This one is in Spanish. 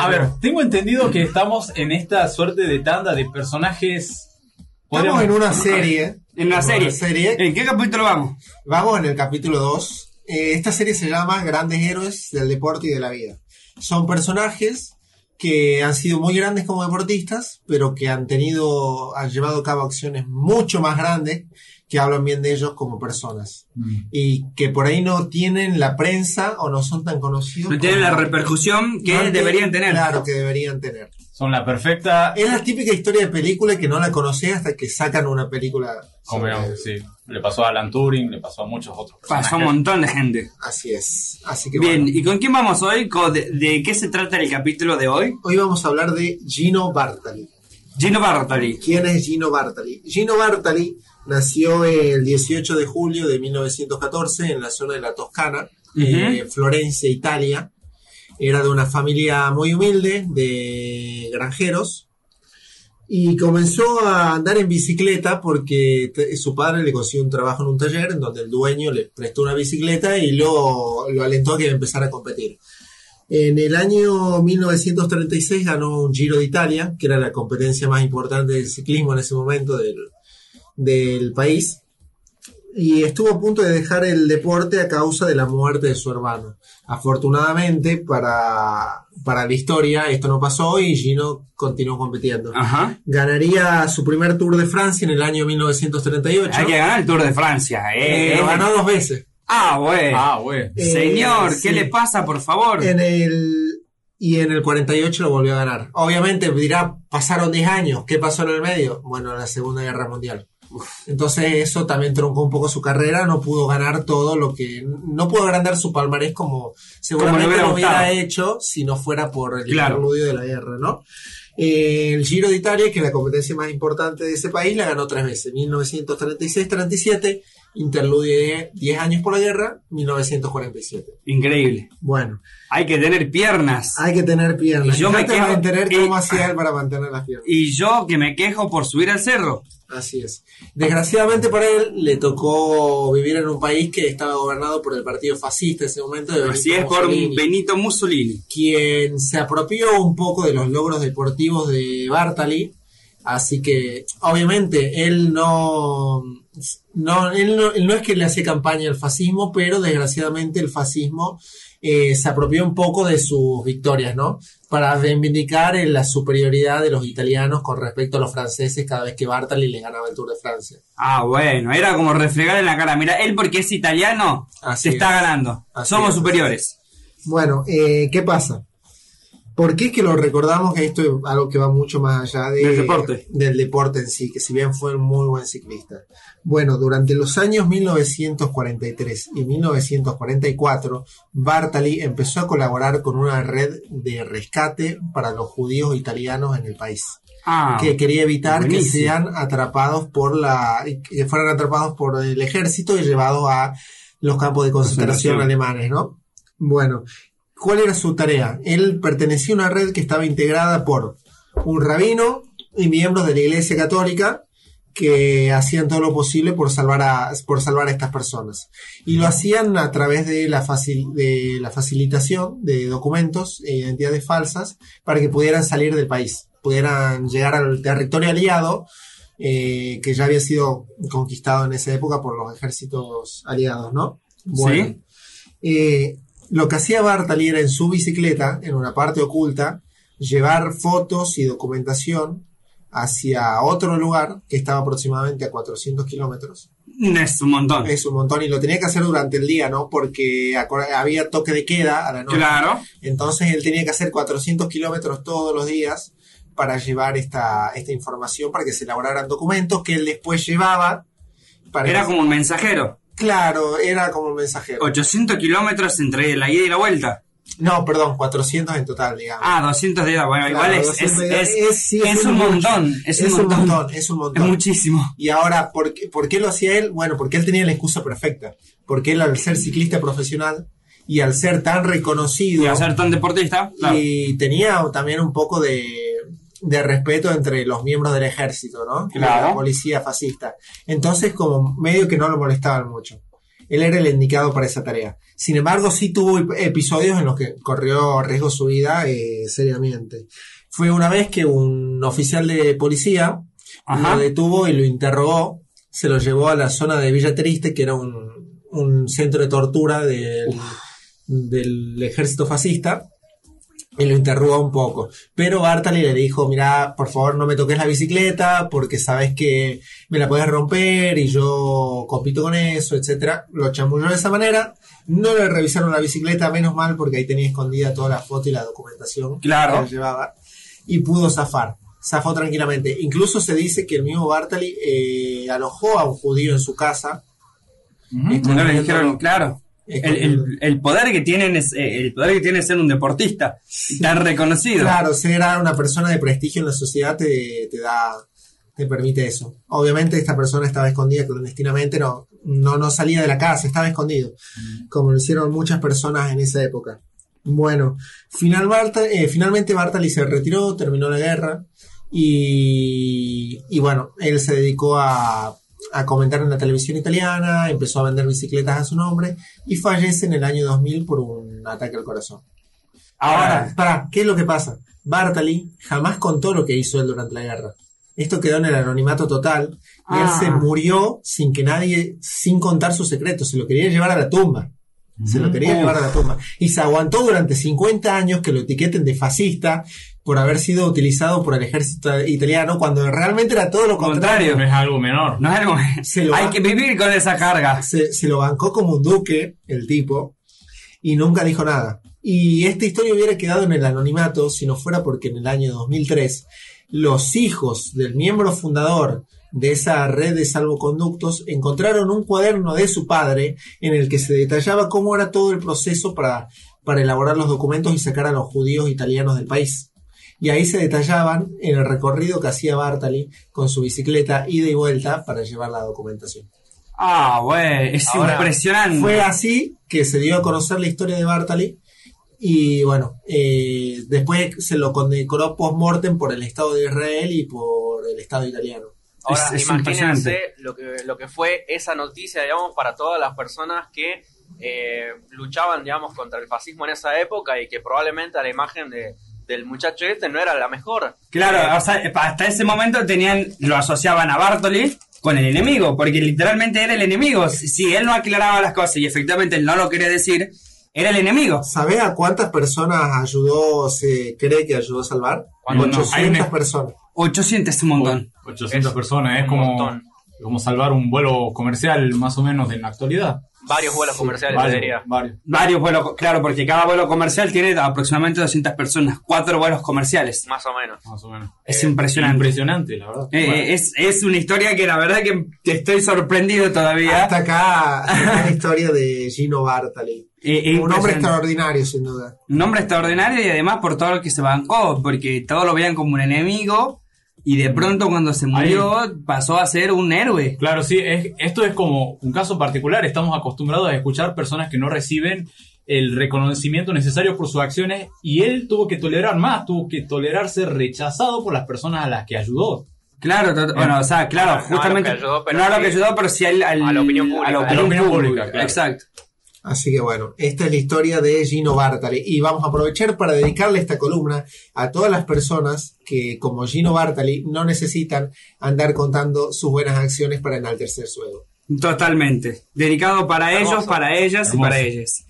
A ver, tengo entendido que estamos en esta suerte de tanda de personajes. Estamos en una serie. En una serie. serie. ¿En qué capítulo vamos? Vamos en el capítulo 2. Eh, esta serie se llama Grandes Héroes del Deporte y de la Vida. Son personajes que han sido muy grandes como deportistas, pero que han tenido, han llevado a cabo acciones mucho más grandes que hablan bien de ellos como personas. Y que por ahí no tienen la prensa o no son tan conocidos. No tienen la como- repercusión que no tienen- deberían tener. Claro, que deberían tener. Son la perfecta. Es la típica historia de película que no la conocés hasta que sacan una película. Como sobre- sí, le pasó a Alan Turing, le pasó a muchos otros personajes. Pasó un montón de gente. Así es. Así que Bien, bueno. ¿y con quién vamos hoy? ¿Con- ¿De, de qué se trata el capítulo de hoy? Hoy vamos a hablar de Gino Bartali. Gino Bartali. ¿Quién es Gino Bartali? Gino Bartali nació el 18 de julio de 1914 en la zona de la Toscana, eh, Florencia, Italia. Era de una familia muy humilde, de granjeros. Y comenzó a andar en bicicleta porque su padre le consiguió un trabajo en un taller en donde el dueño le prestó una bicicleta y lo, lo alentó a que empezara a competir. En el año 1936 ganó un Giro de Italia, que era la competencia más importante del ciclismo en ese momento del, del país. Y estuvo a punto de dejar el deporte a causa de la muerte de su hermano. Afortunadamente para, para la historia esto no pasó y Gino continuó compitiendo. Ajá. Ganaría su primer Tour de Francia en el año 1938. Hay que ganar el Tour de Francia. Eh, Eh, lo ganó dos veces. Ah, güey. Ah, güey. Eh, Señor, ¿qué le pasa, por favor? En el. Y en el 48 lo volvió a ganar. Obviamente dirá, pasaron 10 años. ¿Qué pasó en el medio? Bueno, la Segunda Guerra Mundial. Entonces eso también troncó un poco su carrera, no pudo ganar todo lo que... No pudo agrandar su palmarés como seguramente lo hubiera, hecho si no fuera por el interludio de la guerra, ¿no? Eh, el Giro de Italia, que es la competencia más importante de ese país, la ganó tres veces, 1936, 37 interlude 10 años por la guerra, 1947. Increíble. Bueno. Hay que tener piernas. Hay que tener piernas. Yo me quejo. Mantener cómo hacía él para mantener las piernas. Y yo que me quejo por subir al cerro. Así es. Desgraciadamente para él le tocó vivir en un país que estaba gobernado por el partido fascista en ese momento. De Así es, por Benito Mussolini. Quien se apropió un poco de los logros deportivos de Bartali Así que, obviamente, él no, no, él no, él no es que le hace campaña al fascismo, pero desgraciadamente el fascismo eh, se apropió un poco de sus victorias, ¿no? Para reivindicar eh, la superioridad de los italianos con respecto a los franceses cada vez que Bartali le ganaba el Tour de Francia. Ah, bueno, era como refregar en la cara. Mira, él porque es italiano, Así se es. está ganando. Así Somos es. superiores. Bueno, eh, ¿qué pasa? ¿Por qué es que lo recordamos que esto es algo que va mucho más allá de- Del deporte. del deporte en sí, que si bien fue un muy buen ciclista? Bueno, durante los años 1943 y 1944, Bartali empezó a colaborar con una red de rescate para los judíos italianos en el país, Ah, que quería evitar que buenísimo. sean atrapados por la, que fueran atrapados por el ejército y llevados a los campos de concentración Concentración. alemanes, ¿no? Bueno, ¿cuál era su tarea? Él pertenecía a una red que estaba integrada por un rabino y miembros de la Iglesia Católica que hacían todo lo posible por salvar a, por salvar a estas personas. Y lo hacían a través de la, facil- de la facilitación de documentos e identidades falsas para que pudieran salir del país, pudieran llegar al territorio aliado eh, que ya había sido conquistado en esa época por los ejércitos aliados, ¿no? Bueno, eh, lo que hacía Bartali era en su bicicleta, en una parte oculta, llevar fotos y documentación hacia otro lugar que estaba aproximadamente a 400 kilómetros. Es un montón. Es un montón y lo tenía que hacer durante el día, ¿no? Porque había toque de queda a la noche. Claro. Entonces él tenía que hacer 400 kilómetros todos los días para llevar esta, esta información, para que se elaboraran documentos que él después llevaba. Para Era como un mensajero. Claro, era como un mensajero. 800 kilómetros entre la ida y la vuelta. No, perdón, 400 en total, digamos. Ah, 200 de ida. Bueno, igual es, 200 es, es, es- sí, es es un montón. Es, un montón. es un Es montón. muchísimo. Y ahora, ¿por qué, por qué lo hacía él? Bueno, porque él tenía la excusa perfecta. Porque él, al ser ciclista profesional y al ser tan reconocido, Y a ser tan deportista, claro. y tenía también un poco de, de respeto entre los miembros del ejército, ¿no? Y Claro. La policía fascista. Entonces, como medio que no lo molestaban mucho. él era el indicado para esa tarea. Sin embargo, sí tuvo ep- episodios en los que corrió riesgo su vida eh, seriamente. Fue una vez que un oficial de policía Ajá. lo detuvo y lo interrogó, se lo llevó a la zona de Villa Triste, que era un, un centro de tortura del, del ejército fascista, y lo interrogó un poco. Pero Bartali le dijo, mira, por favor no me toques la bicicleta, porque sabes que me la puedes romper y yo compito con eso, etcétera. Lo chamulló de esa manera. No le revisaron la bicicleta, menos mal, porque ahí tenía escondida toda la foto y la documentación Claro. que él llevaba. Y pudo zafar. Zafó tranquilamente. Incluso se dice que el mismo Bartali eh, alojó a un judío en su casa. No le dijeron, claro. El, el- el poder que tienen es eh, el poder que tiene ser un deportista tan reconocido. Claro, ser una persona de prestigio en la sociedad te, te da, te permite eso. Obviamente esta persona estaba escondida clandestinamente, no, no, no salía de la casa, estaba escondido, como lo hicieron muchas personas en esa época. Bueno, final Barta- eh, finalmente Bartali se retiró, terminó la guerra y, y bueno, él se dedicó a, a comentar en la televisión italiana, empezó a vender bicicletas a su nombre y fallece en el año 2000 por un ataque al corazón. Ahora, para, ¿qué es lo que pasa? Bartali jamás contó lo que hizo él durante la guerra. Esto quedó en el anonimato total y él Ah. se murió sin que nadie, sin contar su secreto, se lo quería llevar a la tumba. Se lo quería Uf. llevar a la tumba. Y se aguantó durante 50 años que lo etiqueten de fascista por haber sido utilizado por el ejército italiano cuando realmente era todo lo contrario. Contrario. No es algo menor. No es algo. Se lo Hay que vivir con esa carga. se, se lo bancó como un duque, el tipo, y nunca dijo nada. Y esta historia hubiera quedado en el anonimato si no fuera porque en el año 2003 los hijos del miembro fundador de esa red de salvoconductos encontraron un cuaderno de su padre en el que se detallaba cómo era todo el proceso para, para elaborar los documentos y sacar a los judíos italianos del país. Y ahí se detallaban en el recorrido que hacía Bartali con su bicicleta ida y vuelta para llevar la documentación. Ah, güey, es Ahora, impresionante. Fue así que se dio a conocer la historia de Bartali y bueno, eh, después se lo condecoró post-mortem por el Estado de Israel y por el Estado italiano. Ahora, Es- es imagínense impresionante. lo que, lo que fue esa noticia, digamos, para todas las personas que eh, luchaban, digamos, contra el fascismo en esa época y que probablemente la imagen de, del muchacho este no era la mejor. Claro, o sea, hasta ese momento tenían, lo asociaban a Bartoli con el enemigo, porque literalmente era el enemigo. Si si él no aclaraba las cosas y efectivamente él no lo quería decir, era el enemigo. ¿Sabe a cuántas personas ayudó, se cree que ayudó a salvar? ¿Cuánto? No, 800 hay una- personas. 800 es un montón. 800 Es personas, es un como, montón. como salvar un vuelo comercial más o menos de la actualidad. Varios vuelos comerciales, te Varios, diría. varios. Varios vuelos, claro, porque cada vuelo comercial tiene aproximadamente 200 personas, cuatro vuelos comerciales. Más o menos. Más o menos. Es Eh, impresionante. Impresionante, la verdad. Eh, Bueno, es, es una historia que la verdad que te estoy sorprendido todavía. Hasta acá la historia de Gino Bartali. Eh, eh, Un hombre extraordinario, sin duda. Un hombre extraordinario y además por todo lo que se bancó, porque todos lo veían como un enemigo y de pronto cuando se murió pasó a ser un héroe. Claro, sí, es, esto es como un caso particular. Estamos acostumbrados a escuchar personas que no reciben el reconocimiento necesario por sus acciones y él tuvo que tolerar más, tuvo que tolerar ser rechazado por las personas a las que ayudó. Claro, bueno, o sea, claro, No, no a lo justamente que ayudó, pero no a lo que ayudó, pero sí al, al- a la opinión pública. a la A la opinión opinión pública, pública, claro. Exacto. Así que bueno, esta es la historia de Gino Bartali y vamos a aprovechar para dedicarle esta columna a todas las personas que como Gino Bartali no necesitan andar contando sus buenas acciones para enaltecer su ego. Totalmente. Dedicado para Hermoso. ellos, para ellas y para ellas.